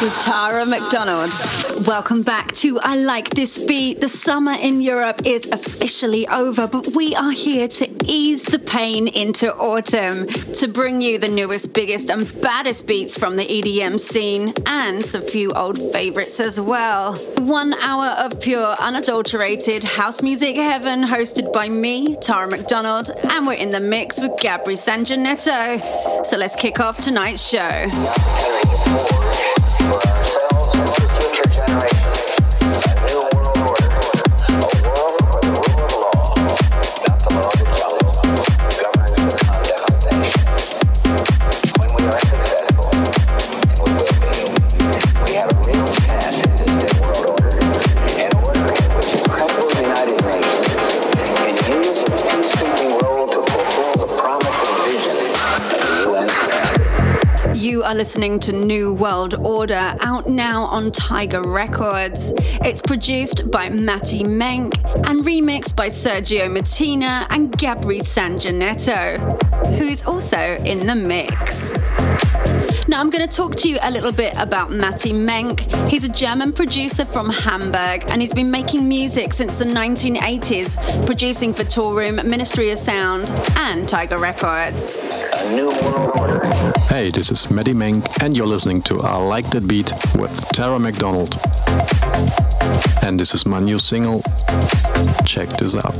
With Tara McDonald. Welcome back to I Like This Beat. The summer in Europe is officially over, but we are here to ease the pain into autumn, to bring you the newest, biggest, and baddest beats from the EDM scene, and a few old favorites as well. One hour of pure, unadulterated house music heaven, hosted by me, Tara McDonald, and we're in the mix with Gabri Sanjanetto. So let's kick off tonight's show. Are listening to New World Order, out now on Tiger Records. It's produced by Matty Menck and remixed by Sergio Martina and Gabri Sanjanetto, who's also in the mix. Now, I'm going to talk to you a little bit about Matty Menck. He's a German producer from Hamburg and he's been making music since the 1980s, producing for Toolroom, Ministry of Sound, and Tiger Records. New World Order. Hey, this is Matty Menck, and you're listening to I Like That Beat with Tara McDonald. And this is my new single. Check this out.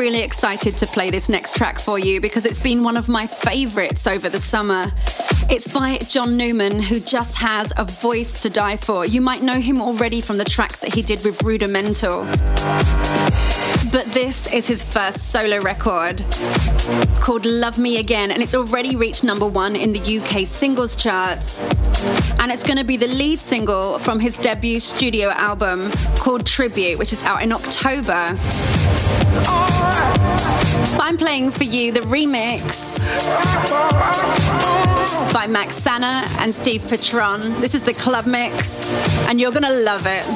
Really excited to play this next track for you because it's been one of my favorites over the summer. It's by John Newman, who just has a voice to die for. You might know him already from the tracks that he did with Rudimental. But this is his first solo record called Love Me Again, and it's already reached number one in the UK singles charts. And it's going to be the lead single from his debut studio album called Tribute, which is out in October. But I'm playing for you the remix by Max Sanna and Steve Pitron. This is the club mix, and you're gonna love it.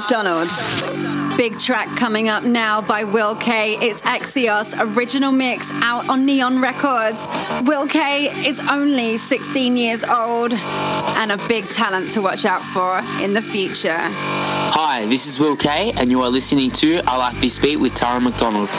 McDonald. Big track coming up now by Will K. It's Axios original mix out on Neon Records. Will K is only 16 years old and a big talent to watch out for in the future. Hi, this is Will K, and you are listening to I Like This Beat with Tara McDonald.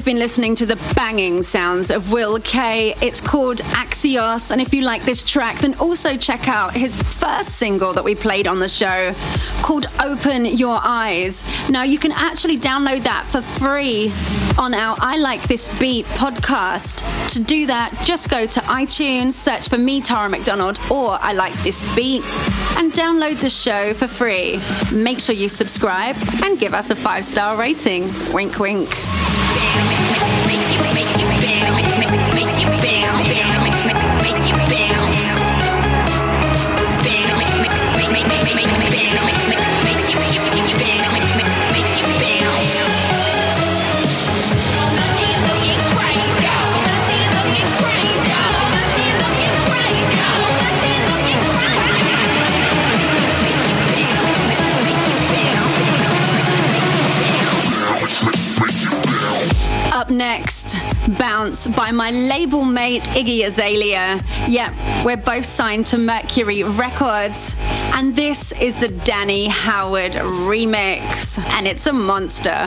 You've been listening to the banging sounds of Will K. It's called Axios, and if you like this track, then also check out his first single that we played on the show called Open Your Eyes. Now, you can actually download that for free on our I Like This Beat podcast. To do that, just go to iTunes, search for me, Tara McDonald, or I Like This Beat, and download the show for free. Make sure you subscribe and give us a five star rating. Wink, wink. Next, Bounce by my label mate Iggy Azalea. Yep, we're both signed to Mercury Records. And this is the Danny Howard remix. And it's a monster.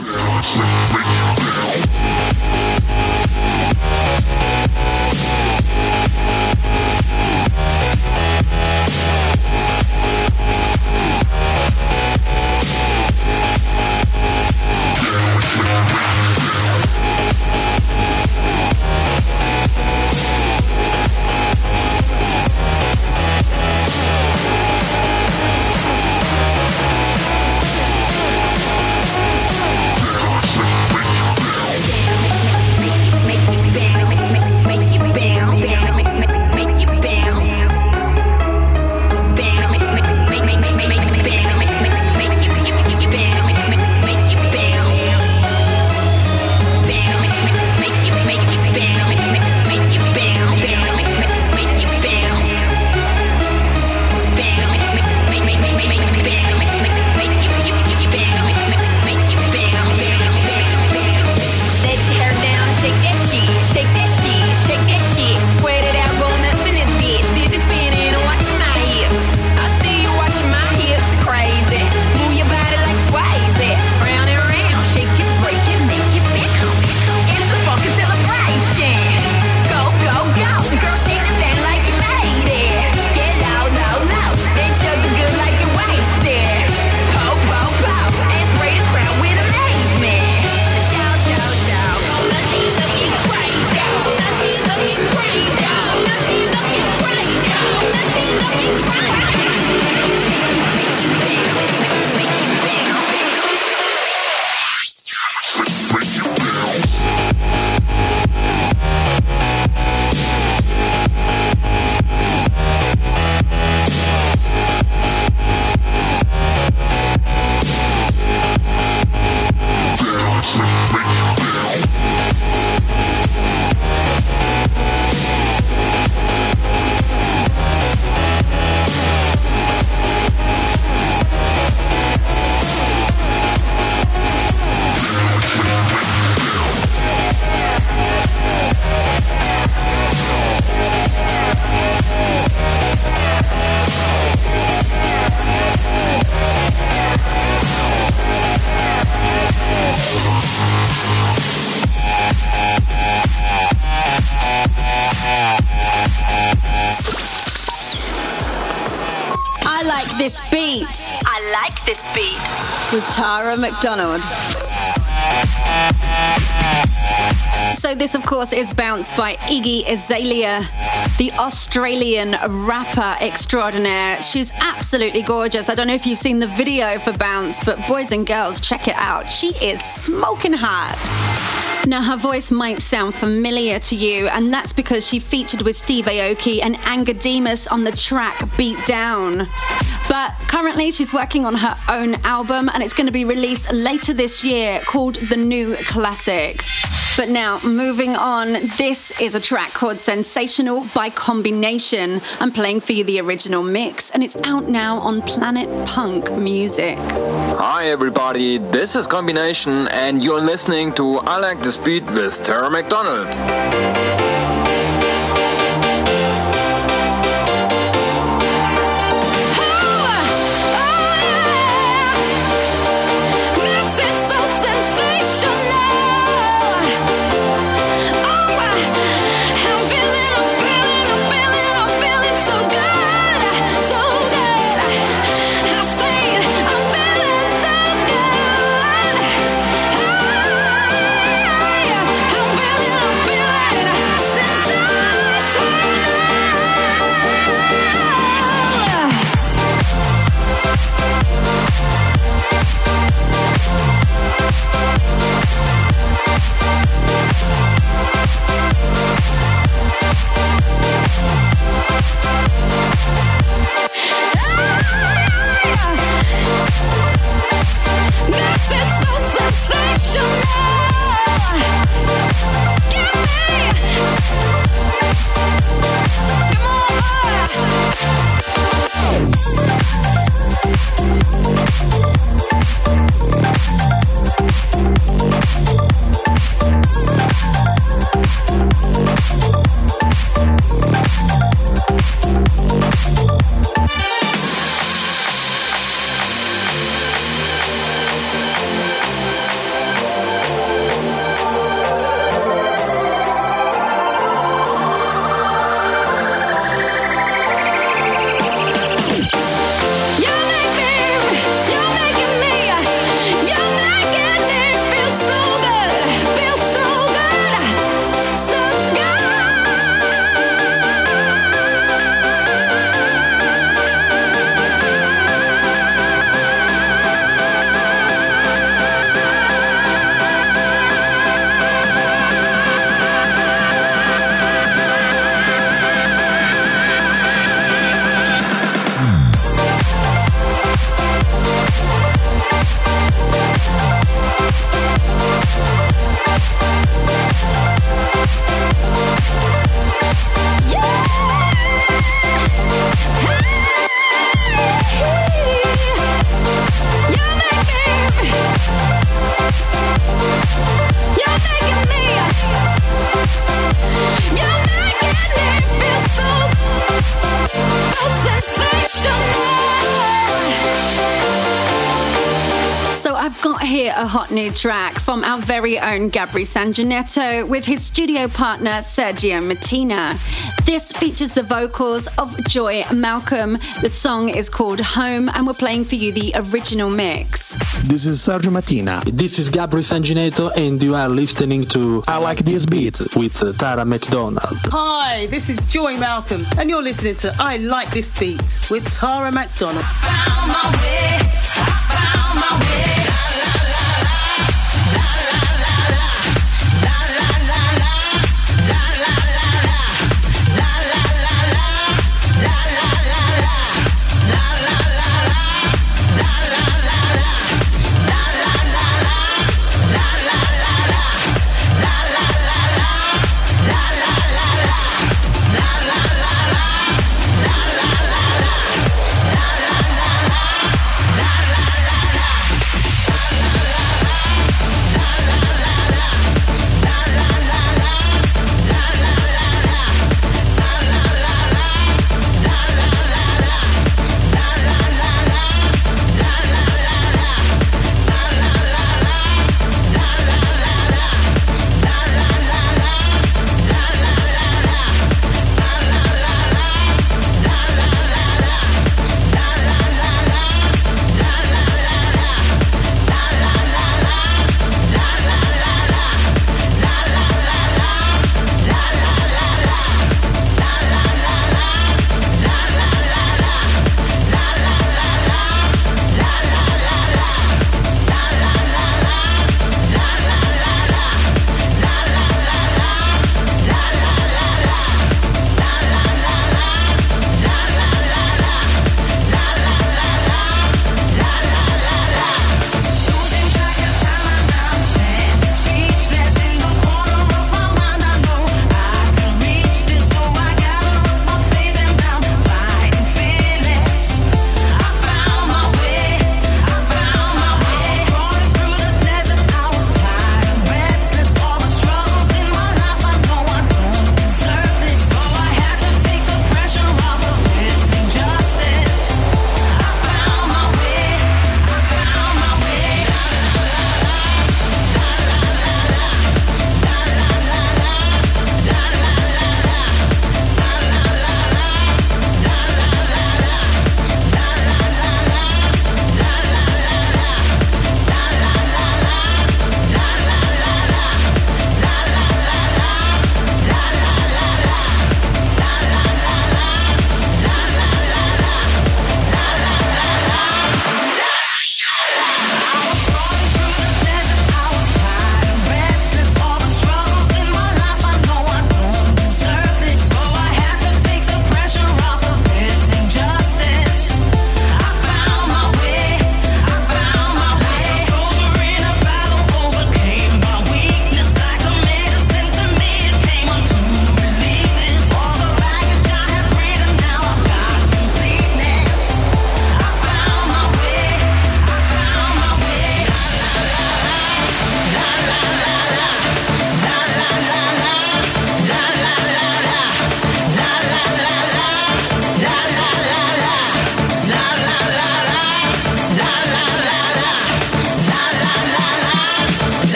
McDonald. So, this, of course, is Bounce by Iggy Azalea, the Australian rapper extraordinaire. She's absolutely gorgeous. I don't know if you've seen the video for Bounce, but boys and girls, check it out. She is smoking hot. Now, her voice might sound familiar to you, and that's because she featured with Steve Aoki and Angger Dimas on the track Beat Down. But currently, she's working on her own album, and it's going to be released later this year called The New Classic. But now, moving on, this is a track called Sensational by Combination. I'm playing for you the original mix, and it's out now on Planet Punk Music. Hi, everybody, this is Combination, and you're listening to I Like the Beat with Tara McDonald. This is so sensational. New track from our very own Gabri Sanjanetto with his studio partner Sergio Mattina. This features the vocals of Joy Malcolm. The song is called Home, and we're playing for you the original mix. This is Sergio Mattina. This is Gabri Sanjanetto, and you are listening to I Like This Beat with Tara McDonald. Hi, this is Joy Malcolm, and you're listening to I Like This Beat with Tara McDonald.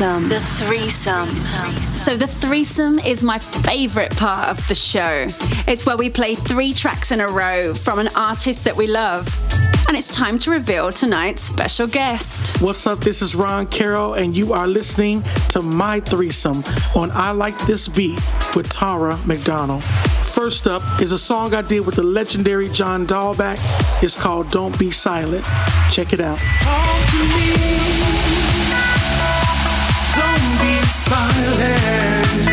Threesome. The threesome. So, the threesome is my favorite part of the show. It's where we play three tracks in a row from an artist that we love. And it's time to reveal tonight's special guest. What's up? This is Ron Carroll, and you are listening to My Threesome on I Like This Beat with Tara McDonald. First up is a song I did with the legendary John Dahlback. It's called Don't Be Silent. Check it out. Silent.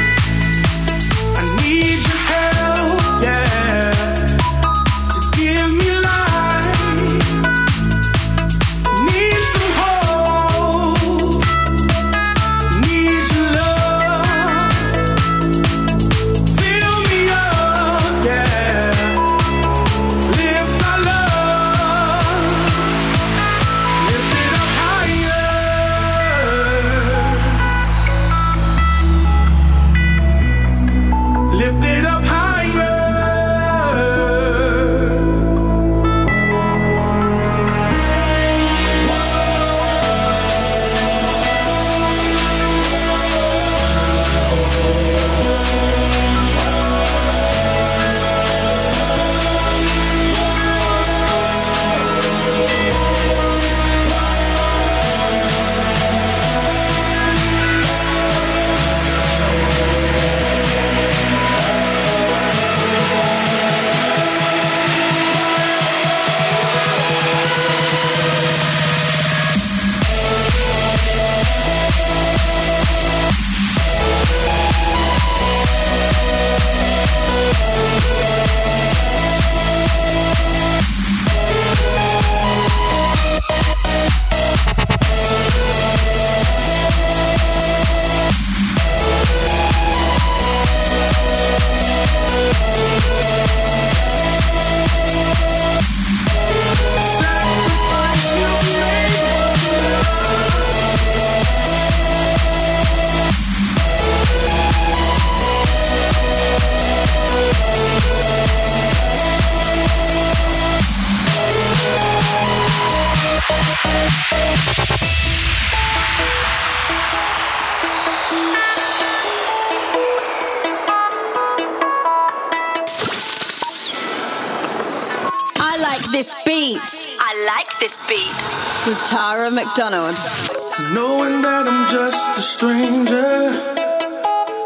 Knowing that I'm just a stranger.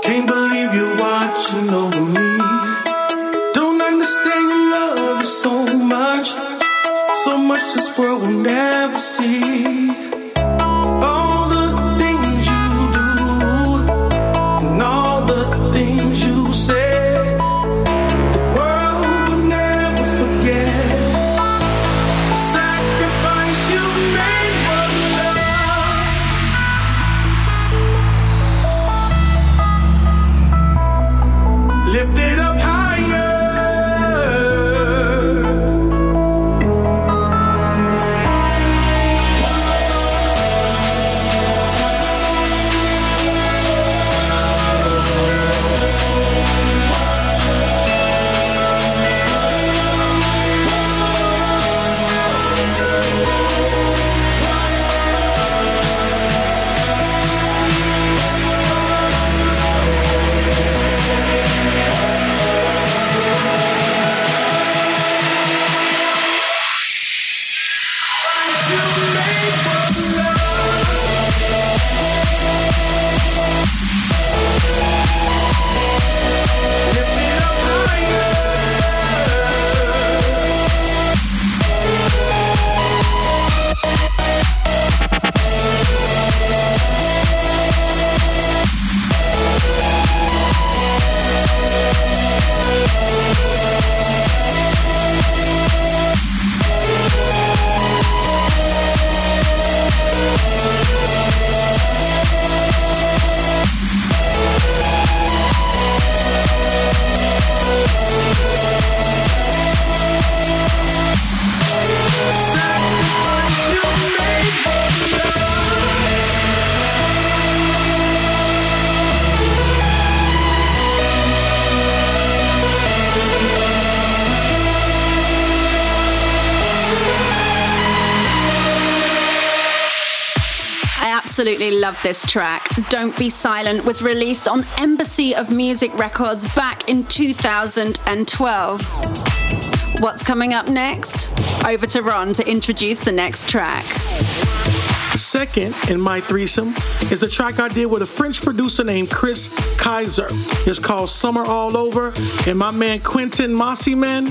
Can't believe you're watching over me. Don't understand your love so much. So much this world will never absolutely love this track. Don't Be Silent was released on Embassy of Music Records back in 2012. What's coming up next? Over to Ron to introduce the next track. Second in my threesome is the track I did with a French producer named Chris Kaeser. It's called Summer All Over, and my man Quentin Mosimann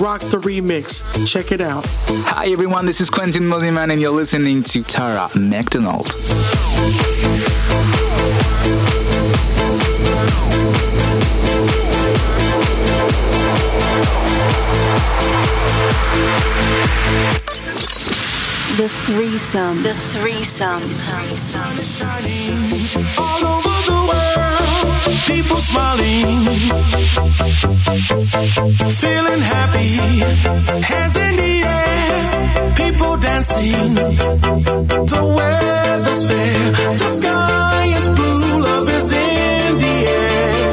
rocked the remix. Check it out. Hi everyone, this is Quentin Mosimann, and you're listening to Tara McDonald. The threesome. The threesome. All over the world, people smiling, feeling happy, hands in the air, people dancing. The weather's fair, the sky is blue, love is in the air.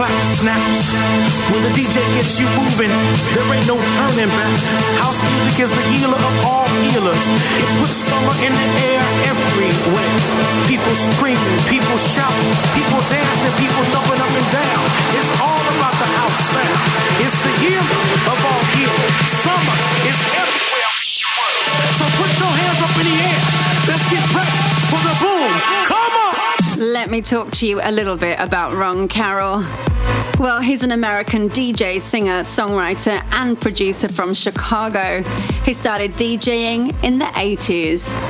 Clap snaps, when the DJ gets you moving, there ain't no turning back. House music is the healer of all healers. It puts summer in the air everywhere. People screaming, people shouting, people dancing, people jumping up and down. It's all about the house sound. It's the healer of all healers. Summer is everywhere. So put your hands up in the air. Let's get ready for the boom. Let me talk to you a little bit about Ron Carroll. Well, he's an American DJ, singer, songwriter, and producer from Chicago. He started DJing in the 80s.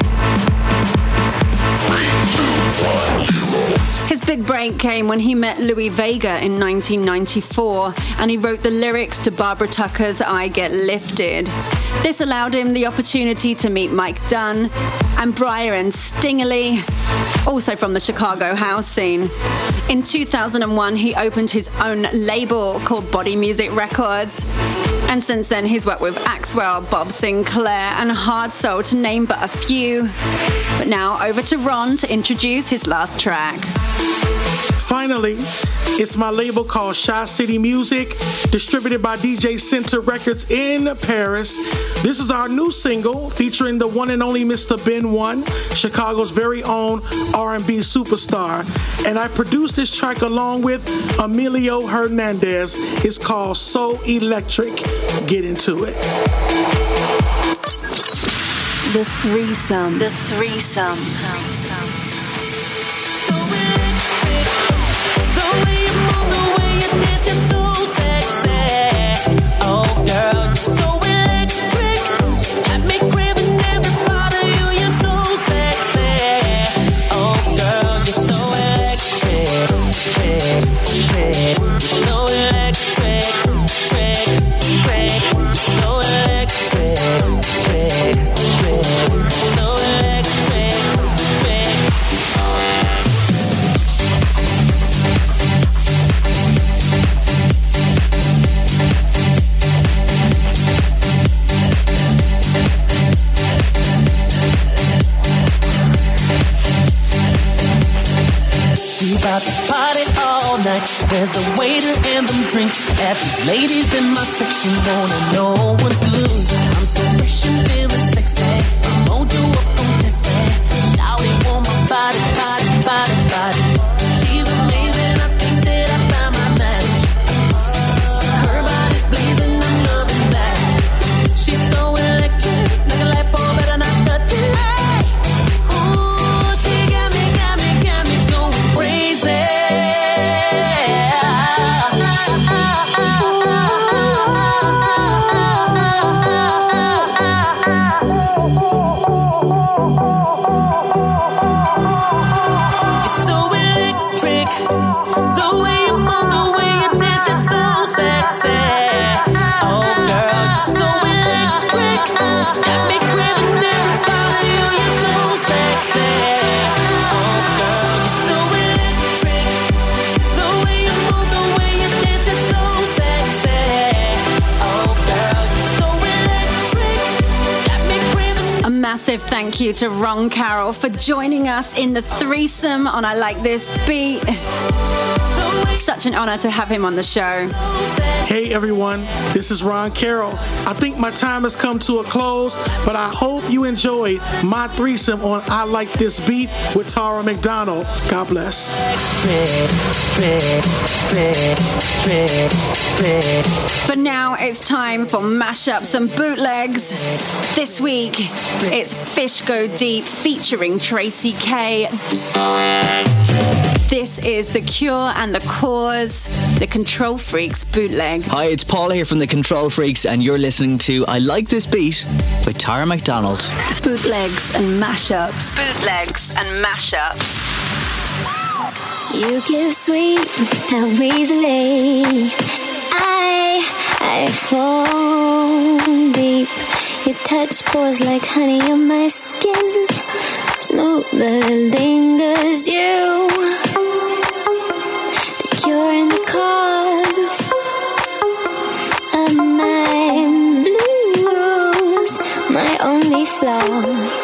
Big break came when he met Louie Vega in 1994 and he wrote the lyrics to Barbara Tucker's I Get Lifted. This allowed him the opportunity to meet Mike Dunn and Byron Stingily, also from the Chicago house scene. In 2001, he opened his own label called Body Music Records. And since then, he's worked with Axwell, Bob Sinclar, and Hardsoul, to name but a few. But now, over to Ron to introduce his last track. Finally, it's my label called Shy City Music, distributed by DJ Center Records in Paris. This is our new single featuring the one and only Mr. Ben One, Chicago's very own R&B superstar. And I produced this track along with Emilio Hernandez. It's called So Electric. Get into it. The threesome. The threesome. Drinks these ladies in my section wanna know what's good. Massive thank you to Ron Carroll for joining us in the threesome on I Like This Beat. Such an honor to have him on the show. Hey everyone, this is Ron Carroll. I think my time has come to a close, but I hope you enjoyed my threesome on I Like This Beat with Tara McDonald. God bless. But now it's time for mashups and bootlegs. This week, it's Fish Go Deep featuring Tracey K. This is The Cure and The Cause, the Control Freaks bootleg. Hi, it's Paul here from The Control Freaks, and you're listening to I Like This Beat with Tara McDonald. Bootlegs and mashups. Bootlegs and mashups. You give sweet how easily I I fall deep. Your touch pours like honey on my skin, smooth but it lingers. You, the cure and the cause of my blues, my only flaw.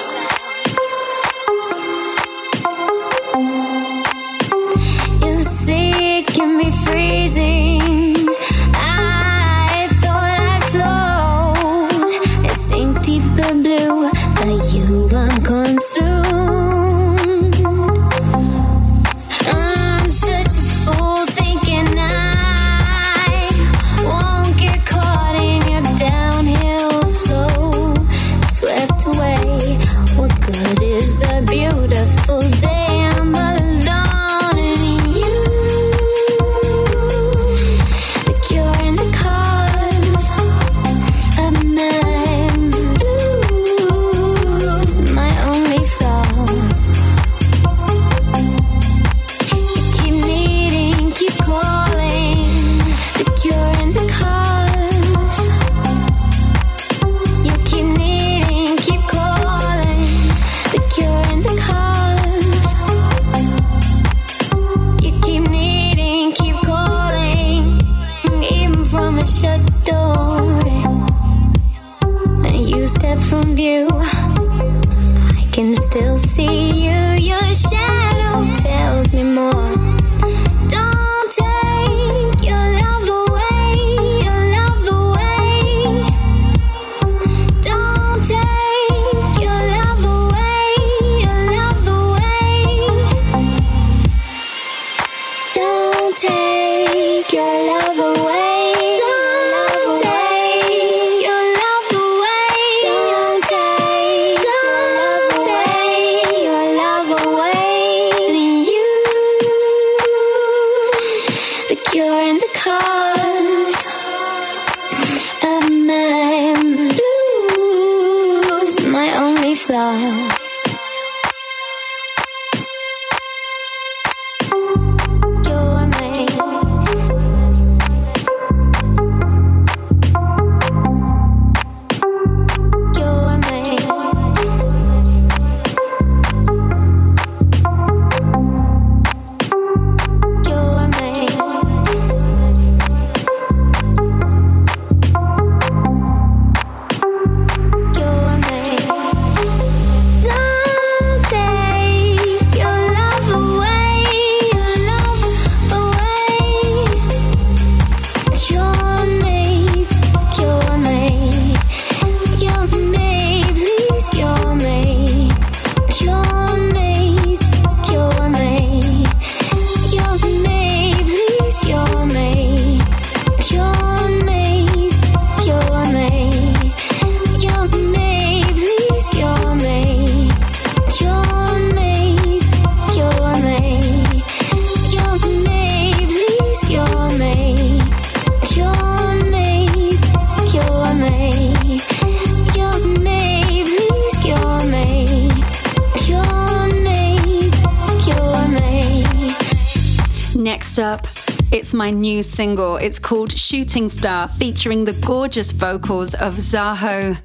Single. It's called Shooting Star, featuring the gorgeous vocals of Zaho,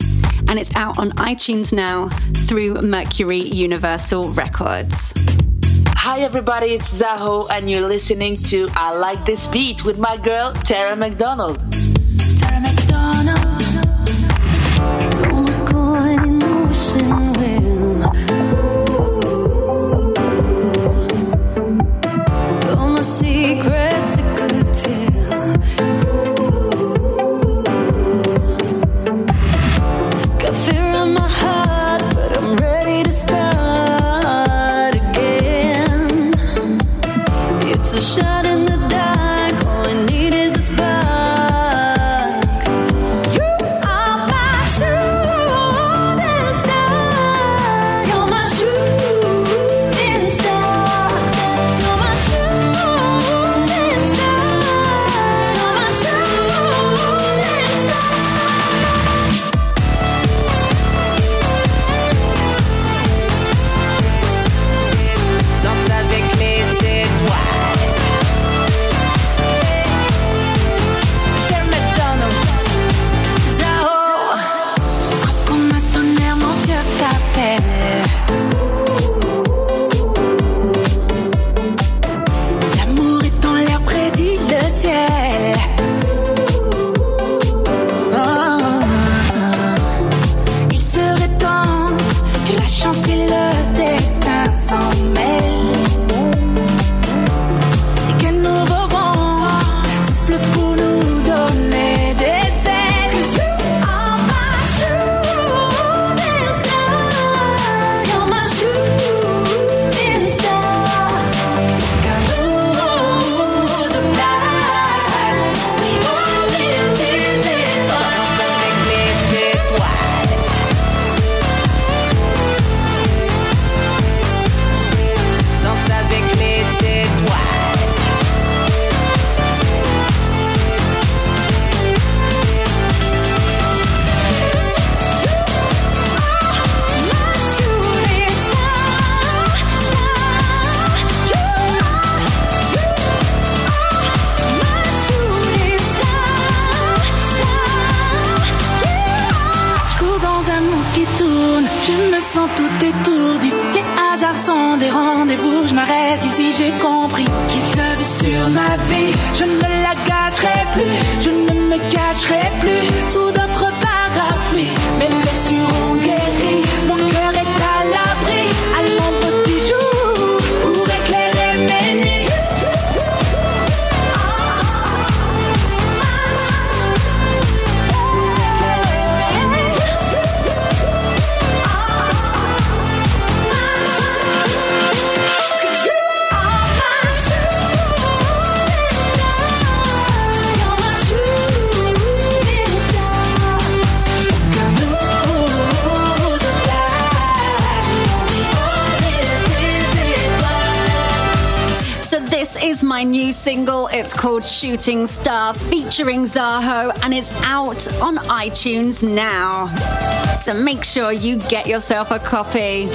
and it's out on iTunes now through Mercury Universal Records. Hi everybody, it's Zaho, and you're listening to I Like This Beat with my girl Tara McDonald. je m'arrête ici, j'ai compris qu'il pleuvait sur ma vie. Je ne la gâcherai plus, je ne me cacherai plus. Single. It's called Shooting Star featuring Zaho and it's out on iTunes now. So make sure you get yourself a copy.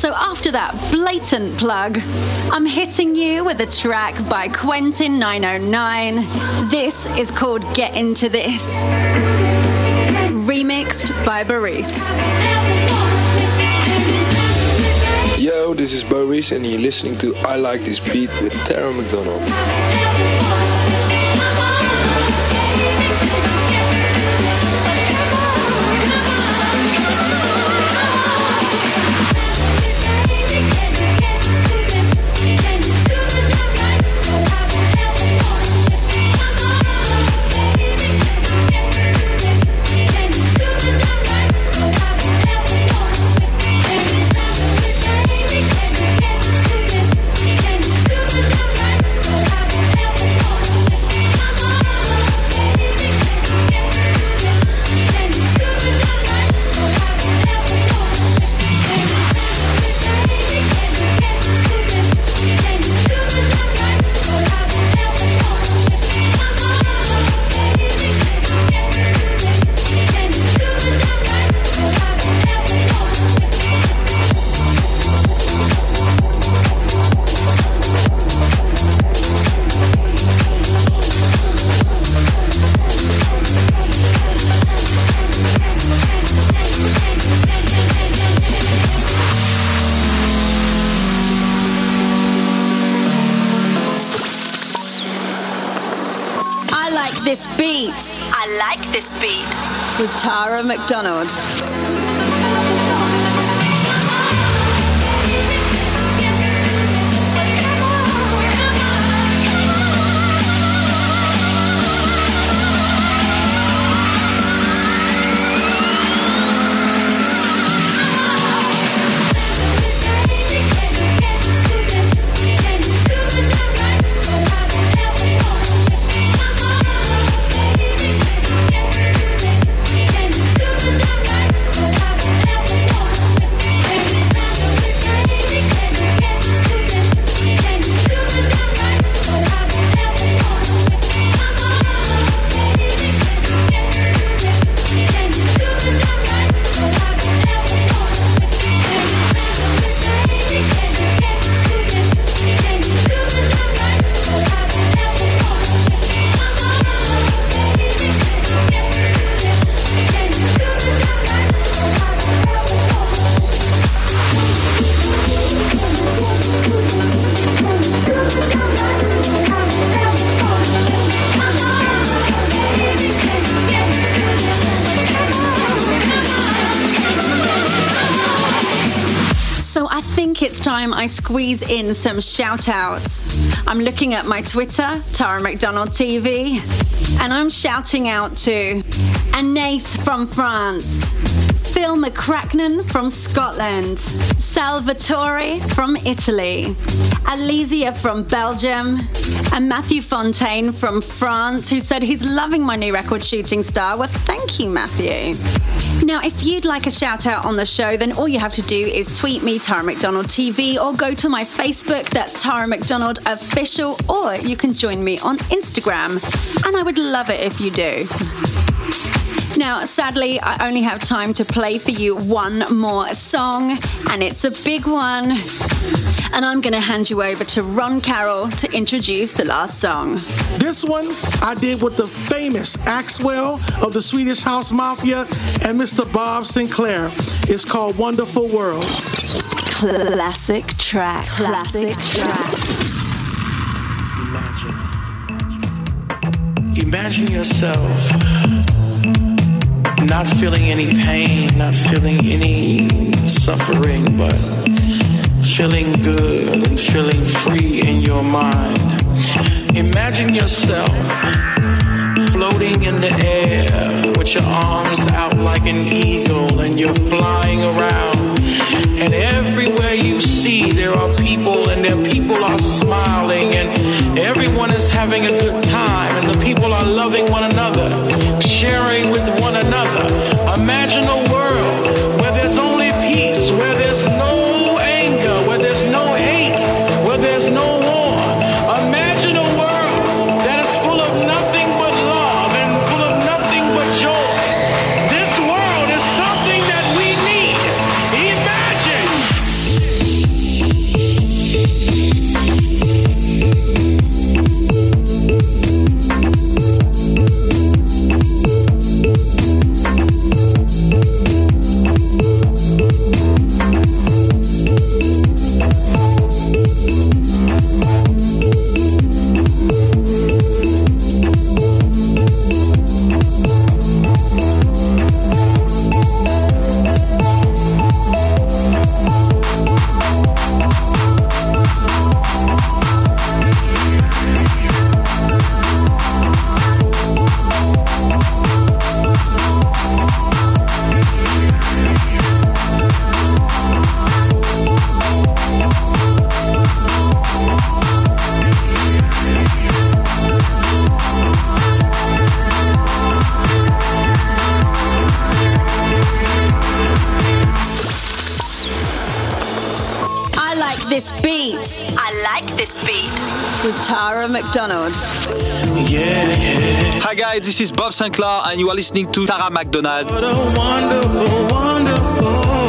So after that blatant plug, I'm hitting you with a track by Quentin 909. This is called Get Into This, remixed by Baris. This is Boris, and you're listening to I Like This Beat with Tara McDonald. McDonald. Time I squeeze in some shout outs. I'm looking at my Twitter, Tara McDonald TV, and I'm shouting out to Anais from France, Phil McCracknan from Scotland, Salvatore from Italy, Alizia from Belgium, and Matthew Fontaine from France, who said he's loving my new record Shooting Star. Well, thank you, Matthew. Now, if you'd like a shout out on the show, then all you have to do is tweet me, Tara McDonald TV, or go to my Facebook, that's Tara McDonald Official, or you can join me on Instagram. And I would love it if you do. Now, sadly, I only have time to play for you one more song, and it's a big one. And I'm going to hand you over to Ron Carroll to introduce the last song. This one I did with the famous Axwell of the Swedish House Mafia and Mr. Bob Sinclar. It's called Wonderful World. Classic track. Classic track. Imagine yourself not feeling any pain, not feeling any suffering, but feeling good and feeling free in your mind. Imagine yourself floating in the air with your arms out like an eagle and you're flying around. And everywhere you see, there are people, and their people are smiling, and everyone is having a good time, and the people are loving one another, this is Bob Sinclair and you are listening to Tara McDonald. wonderful, wonderful.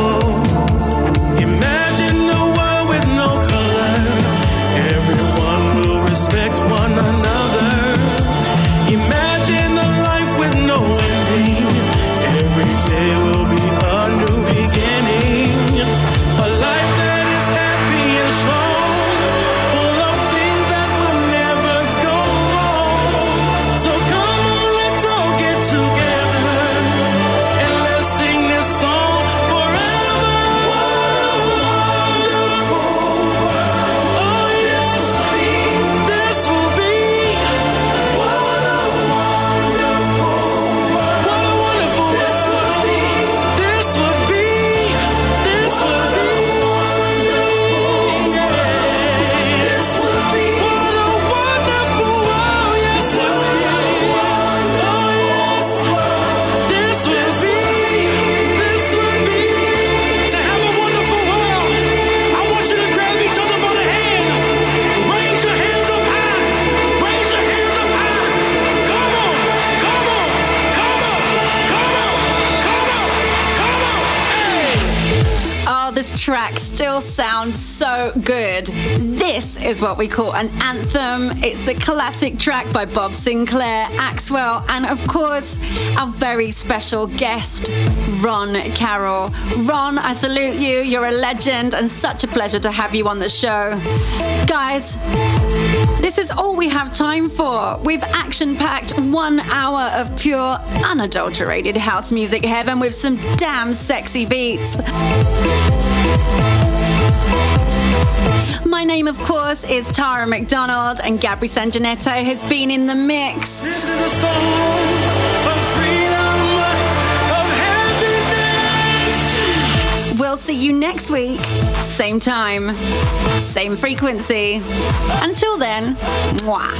Is what we call an anthem. It's the classic track by Bob Sinclar, Axwell, and of course, our very special guest, Ron Carroll. Ron, I salute you. You're a legend and such a pleasure to have you on the show. Guys, this is all we have time for. We've action packed one hour of pure, unadulterated house music heaven with some damn sexy beats. My name, of course, is Tara McDonald, and Gabri Sanjanetto has been in the mix. This is a song freedom. We'll see you next week. Same time, same frequency. Until then, mwah.